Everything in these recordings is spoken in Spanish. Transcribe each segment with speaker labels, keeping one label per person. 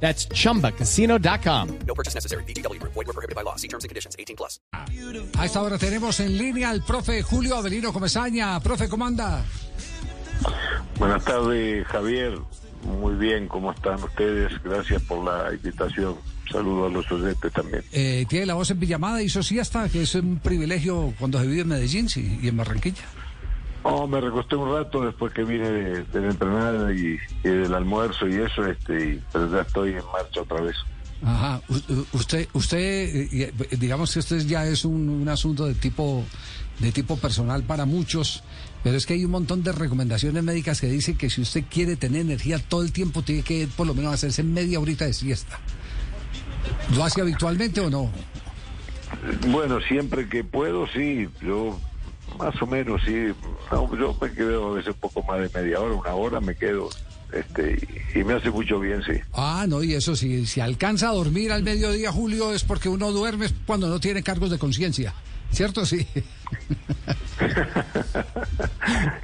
Speaker 1: That's chumbacasino.com.
Speaker 2: No purchase necessary. BGW. Void were prohibited by law. See terms and conditions. 18 plus.
Speaker 3: A esta hora tenemos en línea al profe Julio Avelino Comesaña. Profe, ¿cómo anda?
Speaker 4: Buenas tardes, Javier. Muy bien, ¿cómo están ustedes? Gracias por la invitación. Saludos a los oyentes también.
Speaker 3: Eh, tiene la voz en Villamada y hasta que es un privilegio cuando se vive en Medellín sí, y en Barranquilla.
Speaker 4: Oh, me recosté un rato después que vine de, entrenada y, y del almuerzo y eso, este, y- pero ya estoy en marcha otra vez.
Speaker 3: Ajá. U- Usted, usted, eh, eh, digamos que esto es- ya es un, un asunto de tipo, de tipo personal para muchos, pero es que hay un montón de recomendaciones médicas que dicen que si usted quiere tener energía todo el tiempo, tiene que por lo menos hacerse media horita de siesta. ¿Lo hace habitualmente o no?
Speaker 4: Bueno, siempre que puedo, sí, yo más o menos, sí. No, yo me quedo a veces un poco más de media hora, una hora me quedo, este, y, y me hace mucho bien, sí.
Speaker 3: Ah, no, y eso si, si alcanza a dormir al mediodía, Julio, es porque uno duerme cuando no tiene cargos de conciencia. ¿Cierto? Sí.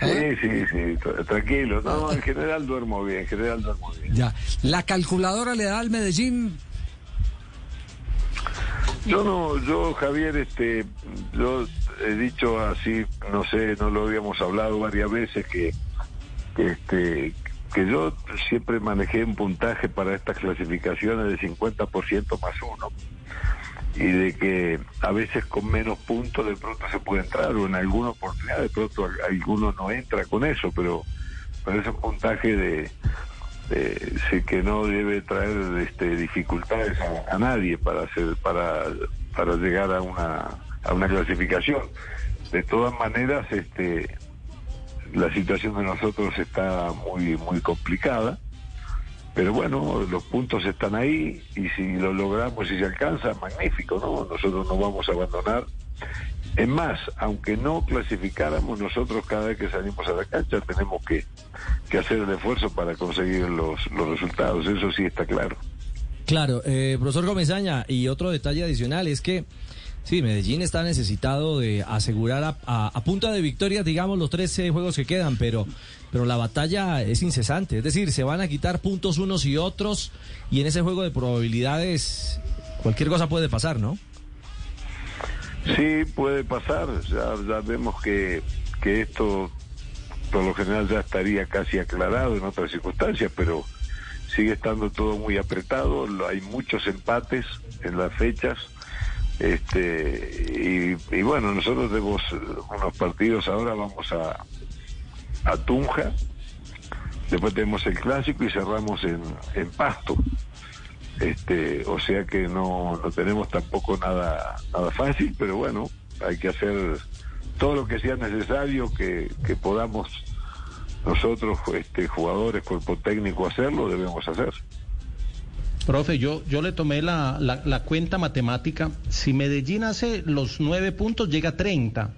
Speaker 4: Sí, sí, sí, tra- tranquilo. No, en general duermo bien, en general duermo bien.
Speaker 3: Ya. La calculadora le da al Medellín.
Speaker 4: Yo no, yo Javier, este, yo he dicho así, no sé, no lo habíamos hablado varias veces que, que este, que yo siempre manejé un puntaje para estas clasificaciones de 50% más uno y de que a veces con menos puntos de pronto se puede entrar o en alguna oportunidad de pronto alguno no entra con eso, pero, pero ese puntaje de, eh, sí que no debe traer este, dificultades a, a nadie para hacer para para llegar a una a una clasificación. De todas maneras este la situación de nosotros está muy muy complicada pero bueno los puntos están ahí y si lo logramos y se alcanza magnífico no nosotros no vamos a abandonar es más, aunque no clasificáramos, nosotros cada vez que salimos a la cancha tenemos que, hacer el esfuerzo para conseguir los, los resultados, eso sí está claro.
Speaker 5: Claro, eh, profesor Gomezaña, y otro detalle adicional es que, sí, Medellín está necesitado de asegurar a, a- a punta de victorias, digamos, los 13 juegos que quedan, pero, pero la batalla es incesante, es decir, se van a quitar puntos unos y otros, y en ese juego de probabilidades cualquier cosa puede pasar, ¿no?
Speaker 4: Sí, puede pasar, ya, ya vemos que, que esto por lo general ya estaría casi aclarado en otras circunstancias, pero sigue estando todo muy apretado, hay muchos empates en las fechas, este y, y bueno, nosotros tenemos unos partidos ahora, vamos a, a Tunja, después tenemos el clásico y cerramos en, en Pasto. Este, o sea que no, no tenemos tampoco nada, nada fácil, pero bueno, hay que hacer todo lo que sea necesario que, que podamos nosotros, este, jugadores, cuerpo técnico, hacerlo, debemos hacer.
Speaker 6: Profe, yo, yo le tomé la, la- la cuenta matemática. Si Medellín hace los nueve puntos, llega a 30.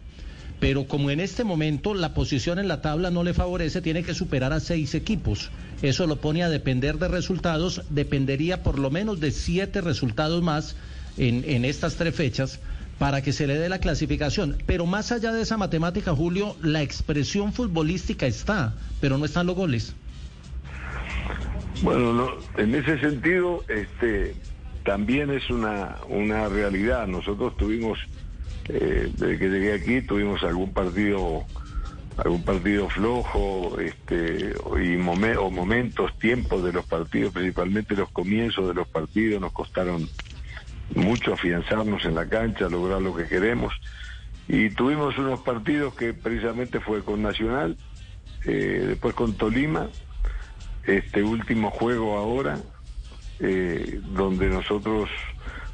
Speaker 6: Pero como en este momento la posición en la tabla no le favorece, tiene que superar a seis equipos. Eso lo pone a depender de resultados. Dependería por lo menos de siete resultados más en, estas tres fechas para que se le dé la clasificación. Pero más allá de esa matemática, Julio, la expresión futbolística está, pero no están los goles.
Speaker 4: Bueno, no, en ese sentido, este, también es una realidad. Nosotros tuvimos, eh, desde que llegué aquí, tuvimos algún partido, algún partido flojo, este, y momentos, tiempos de los partidos, principalmente los comienzos de los partidos, nos costaron mucho afianzarnos en la cancha, lograr lo que queremos. Y tuvimos unos partidos que precisamente fue con Nacional, eh, después con Tolima, este último juego ahora, eh, donde nosotros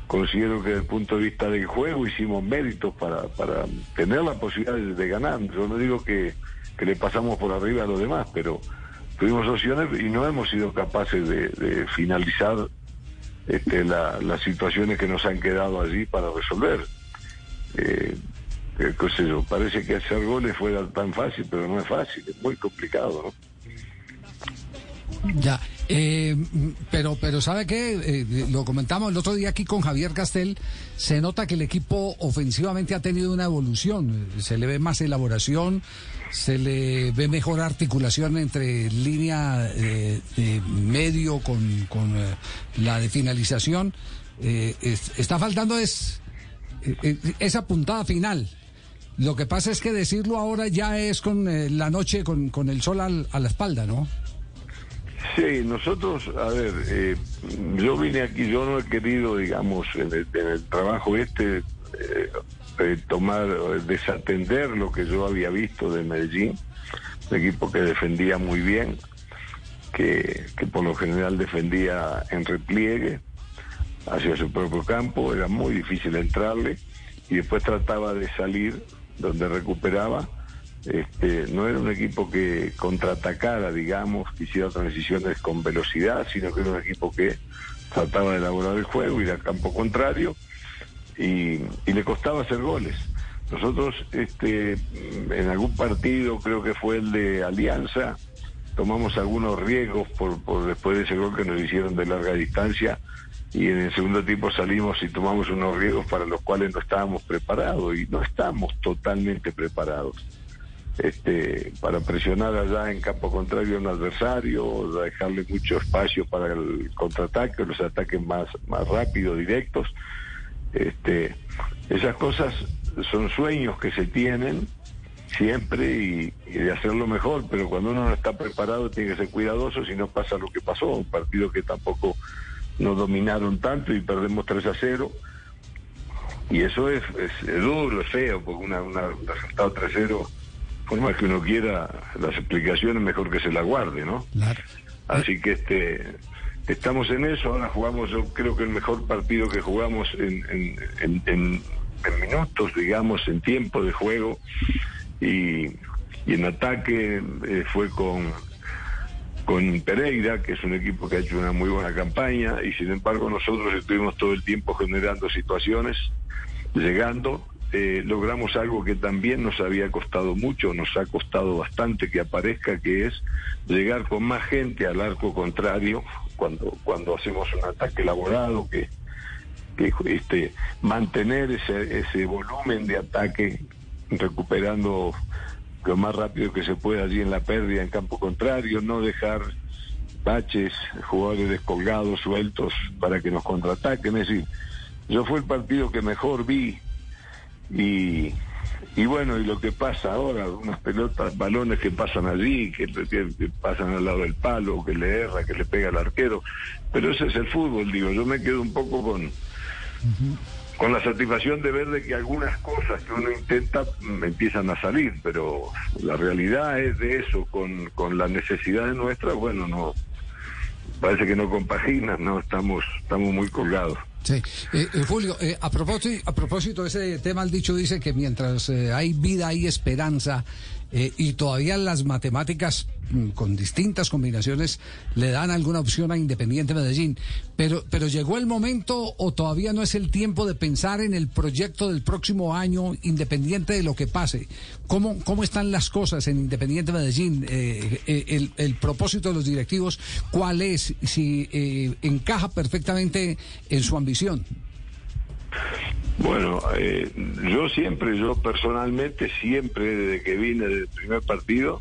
Speaker 4: considero que desde el punto de vista del juego hicimos méritos para, para tener la posibilidad de, ganar. Yo no digo que, que le pasamos por arriba a los demás, pero tuvimos opciones y no hemos sido capaces de, finalizar este, la- las situaciones que nos han quedado allí para resolver. eh, eh, parece que hacer goles fuera tan fácil, pero no es fácil, es muy complicado, ¿no?
Speaker 3: Ya, eh, pero, pero ¿sabe qué? Eh, lo comentamos el otro día aquí con Javier Castel, se nota que el equipo ofensivamente ha tenido una evolución, se le ve más elaboración, se le ve mejor articulación entre línea eh, de medio con, con eh, la de finalización. Eh, es- está faltando es eh, eh, esa puntada final. Lo que pasa es que decirlo ahora ya es con eh, la noche, con, con el sol al- a la espalda, ¿no?
Speaker 4: Sí, nosotros, a ver, eh, yo vine aquí, yo no he querido, digamos, en el, trabajo este, eh, eh, tomar, desatender lo que yo había visto de Medellín, un equipo que defendía muy bien, que, que por lo general defendía en repliegue hacia su propio campo, era muy difícil entrarle y después trataba de salir donde recuperaba. Este, no era un equipo que contraatacara, digamos, que hiciera transiciones con velocidad, sino que era un equipo que trataba de elaborar el juego, ir al campo contrario y, y le costaba hacer goles. Nosotros, este, en algún partido, creo que fue el de Alianza, tomamos algunos riesgos por, por después de ese gol que nos hicieron de larga distancia y en el segundo tiempo salimos y tomamos unos riesgos para los cuales no estábamos preparados y no estamos totalmente preparados este, para presionar allá en campo contrario a un adversario, dejarle mucho espacio para el contraataque, los ataques más, más rápidos, directos. Este, esas cosas son sueños que se tienen siempre y, y, de hacerlo mejor, pero cuando uno no está preparado tiene que ser cuidadoso si no pasa lo que pasó, un partido que tampoco nos dominaron tanto y perdemos 3 a 0. Y eso es, es, duro, es feo, porque una, una, un resultado 3 a 0 forma que uno quiera las explicaciones, mejor que se las guarde, ¿no? Así que este estamos en eso, ahora jugamos yo creo que el mejor partido que jugamos en, en, en, en, minutos, digamos, en tiempo de juego y, y en ataque eh, fue con con Pereira, que es un equipo que ha hecho una muy buena campaña, y sin embargo nosotros estuvimos todo el tiempo generando situaciones, llegando, eh, logramos algo que también nos había costado mucho, nos ha costado bastante que aparezca, que es llegar con más gente al arco contrario cuando, cuando hacemos un ataque elaborado, que, que este, mantener ese, ese volumen de ataque recuperando lo más rápido que se pueda allí en la pérdida en campo contrario, no dejar baches, jugadores descolgados, sueltos para que nos contraataquen. Es decir, yo fue el partido que mejor vi y, y bueno, y lo que pasa ahora, unas pelotas, balones que pasan allí, que, pasan al lado del palo, que le erra, que le pega al arquero, pero ese es el fútbol, digo, yo me quedo un poco con, con la satisfacción de ver de que algunas cosas que uno intenta mm, empiezan a salir, pero la realidad es de eso, con, con las necesidades nuestras, bueno, no, parece que no compaginan, no, estamos, estamos muy colgados.
Speaker 3: Sí. Eh, eh, Julio, eh, a propósito, a propósito de ese tema, el dicho dice que mientras eh, hay vida hay esperanza eh, y todavía las matemáticas mm, con distintas combinaciones le dan alguna opción a Independiente Medellín. Pero, pero llegó el momento o todavía no es el tiempo de pensar en el proyecto del próximo año, independiente de lo que pase. ¿Cómo, cómo están las cosas en Independiente Medellín? Eh, eh, el, el propósito de los directivos, ¿cuál es? Si encaja perfectamente en su ambición.
Speaker 4: Bueno, eh, yo siempre, yo personalmente, siempre desde que vine del primer partido,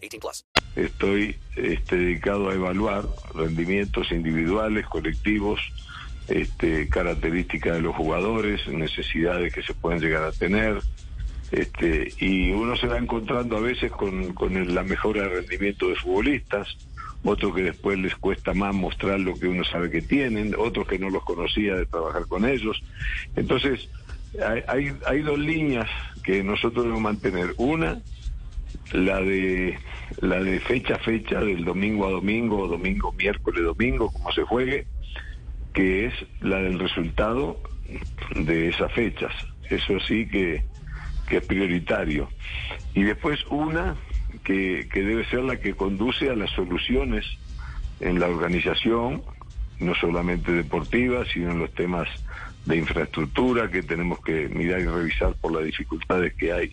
Speaker 2: 18 plus.
Speaker 4: estoy este, dedicado a evaluar rendimientos individuales, colectivos, este, características de los jugadores, necesidades que se pueden llegar a tener. Este, y uno se va encontrando a veces con, con la mejora de rendimiento de futbolistas, otros que después les cuesta más mostrar lo que uno sabe que tienen, otros que no los conocía de trabajar con ellos. Entonces, hay, hay, hay dos líneas que nosotros debemos mantener. Una, la de la de fecha a fecha, del domingo a domingo, domingo, miércoles, domingo, como se juegue, que es la del resultado de esas fechas. Eso sí que, que es prioritario. Y después una que, que debe ser la que conduce a las soluciones en la organización, no solamente deportiva, sino en los temas de infraestructura que tenemos que mirar y revisar por las dificultades que hay,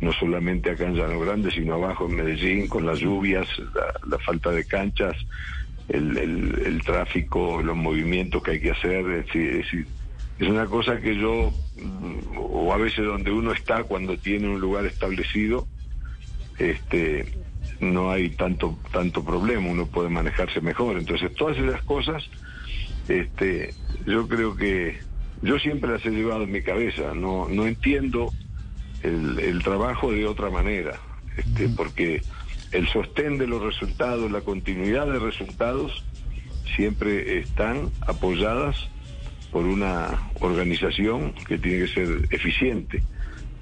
Speaker 4: no solamente acá en Llano Grande, sino abajo en Medellín, con las lluvias, la, falta de canchas, el, el, el, tráfico, los movimientos que hay que hacer. Es decir, es, una cosa que yo, o a veces donde uno está cuando tiene un lugar establecido, este no hay tanto tanto problema, uno puede manejarse mejor. Entonces, todas esas cosas, este, yo creo que yo siempre las he llevado en mi cabeza. No no entiendo el, el trabajo de otra manera, este, porque el sostén de los resultados, la continuidad de resultados, siempre están apoyadas por una organización que tiene que ser eficiente.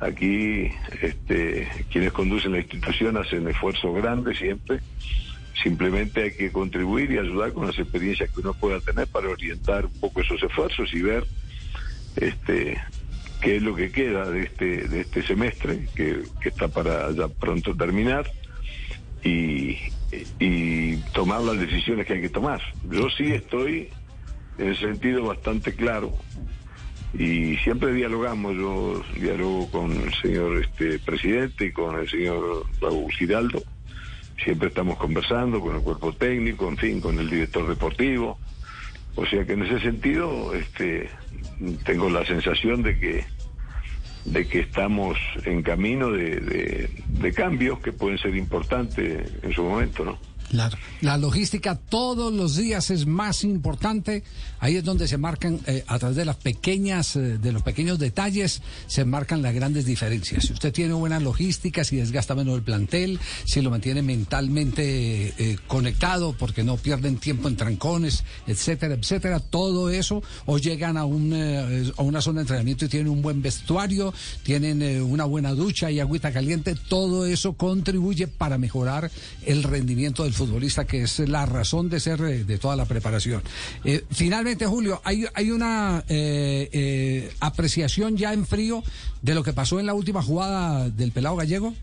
Speaker 4: Aquí este, quienes conducen la institución hacen esfuerzos grandes siempre. Simplemente hay que contribuir y ayudar con las experiencias que uno pueda tener para orientar un poco esos esfuerzos y ver este, qué es lo que queda de este, de este semestre, que, que está para ya pronto terminar, y, y tomar las decisiones que hay que tomar. Yo sí estoy en sentido bastante claro y siempre dialogamos, yo dialogo con el señor este, presidente y con el señor Raúl Giraldo, siempre estamos conversando con el cuerpo técnico, en fin, con el director deportivo, o sea que en ese sentido este, tengo la sensación de que de que estamos en camino de, de, cambios que pueden ser importantes en su momento, ¿no?
Speaker 3: Claro. La logística todos los días es más importante. Ahí es donde se marcan, eh, a través de las pequeñas, eh, de los pequeños detalles, se marcan las grandes diferencias. Si usted tiene buena logística, si desgasta menos el plantel, si lo mantiene mentalmente eh, conectado, porque no pierden tiempo en trancones, etcétera, etcétera, todo eso, o llegan a, un, a una zona de entrenamiento y tienen un buen vestuario, tienen una buena ducha y agüita caliente, todo eso contribuye para mejorar el rendimiento del futbolista, que es la razón de ser de toda la preparación. Eh, finalmente, Julio, ¿hay, hay una eh, eh, apreciación ya en frío de lo que pasó en la última jugada del pelado gallego?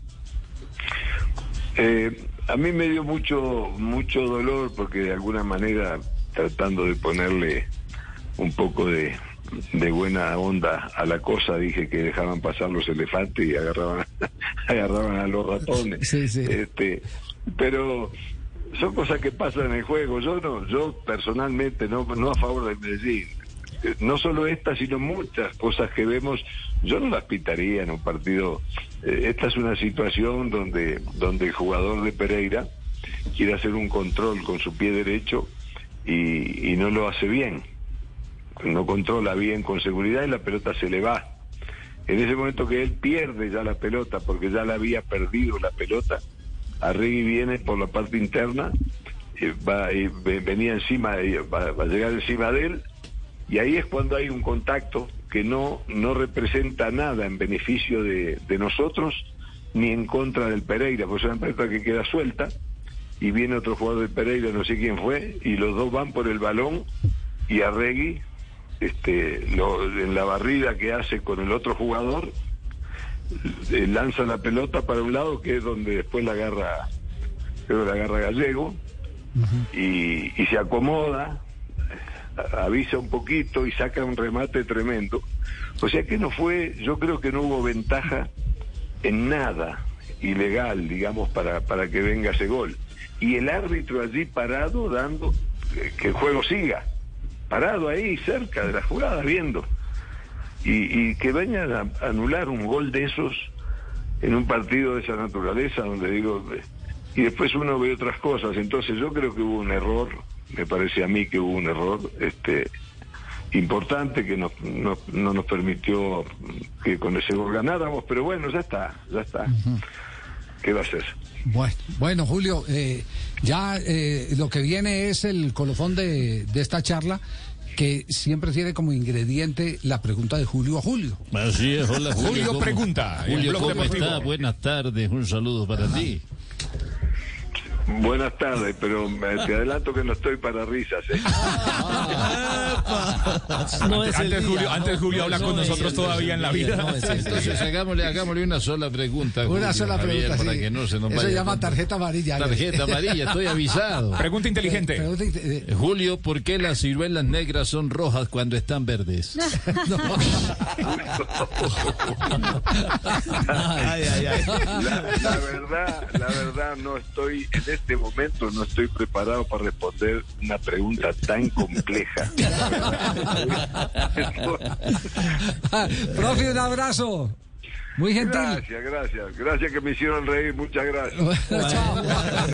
Speaker 4: a mí me dio mucho, mucho dolor porque de alguna manera, tratando de ponerle un poco de, de buena onda a la cosa, dije que dejaban pasar los elefantes y agarraban, agarraban a los ratones.
Speaker 3: Sí, sí.
Speaker 4: Este, pero son cosas que pasan en el juego. Yo no, yo personalmente no, no a favor de Medellín. No solo esta, sino muchas cosas que vemos, yo no las pitaría en un partido. Esta es una situación donde, donde el jugador de Pereira quiere hacer un control con su pie derecho y no lo hace bien. No controla bien con seguridad y la pelota se le va. En ese momento que él pierde ya la pelota, porque ya la había perdido la pelota, Arregui viene por la parte interna, eh, va, eh, venía encima, eh, va, va, a llegar encima de él, y ahí es cuando hay un contacto que no, no representa nada en beneficio de, de nosotros ni en contra del Pereira, pues es una pelota que queda suelta, y viene otro jugador del Pereira, no sé quién fue, y los dos van por el balón, y Arregui, este, lo, en la barrida que hace con el otro jugador, eh, lanza la pelota para un lado que es donde después la agarra creo la agarra Gallego uh -huh. y, y, se acomoda avisa un poquito y saca un remate tremendo. O sea que no fue yo creo que no hubo ventaja en nada ilegal digamos para, para que venga ese gol. Y el árbitro allí parado dando que el juego siga. Parado ahí cerca de la jugada viendo y, y, que vayan a anular un gol de esos en un partido de esa naturaleza, donde digo, y después uno ve otras cosas. Entonces yo creo que hubo un error, me parece a mí que hubo un error este importante que no, no, no nos permitió que con ese gol ganáramos, pero bueno, ya está, ya está. Uh -huh. ¿Qué va a?
Speaker 3: Bueno, bueno Julio, eh, ya eh, lo que viene es el colofón de, de esta charla que siempre tiene como ingrediente la pregunta de Julio a Julio.
Speaker 7: Así es, hola Julio.
Speaker 8: Julio
Speaker 7: ¿cómo-
Speaker 8: pregunta,
Speaker 7: Julio, ¿cómo está? Buenas tardes, un saludo para ti.
Speaker 4: Buenas tardes, pero me- te adelanto que no estoy para risas. ¿eh?
Speaker 5: No es el
Speaker 8: Antes
Speaker 5: día.
Speaker 8: Julio, antes Julio habla
Speaker 5: No
Speaker 8: con nosotros
Speaker 5: el-
Speaker 8: todavía en la vida.
Speaker 7: Entonces hagámosle, hagámosle una sola pregunta.
Speaker 3: Una
Speaker 7: Julio,
Speaker 3: sola
Speaker 7: Javier,
Speaker 3: pregunta.
Speaker 7: Para
Speaker 3: sí.
Speaker 7: que no se nos
Speaker 3: Eso
Speaker 7: vaya
Speaker 3: se llama tarjeta amarilla.
Speaker 7: Tarjeta amarilla, estoy avisado.
Speaker 8: Pregunta inteligente.
Speaker 3: Pregunta inte- eh,
Speaker 7: Julio, ¿por qué las ciruelas negras son rojas cuando están verdes?
Speaker 5: Ay, ay, ay.
Speaker 4: La, la verdad, la verdad, no estoy, en este momento no estoy preparado para responder una pregunta tan compleja.
Speaker 3: Profe, un abrazo. Muy gentil.
Speaker 4: Gracias, gracias. Gracias que me hicieron reír. Muchas gracias.
Speaker 3: Chao.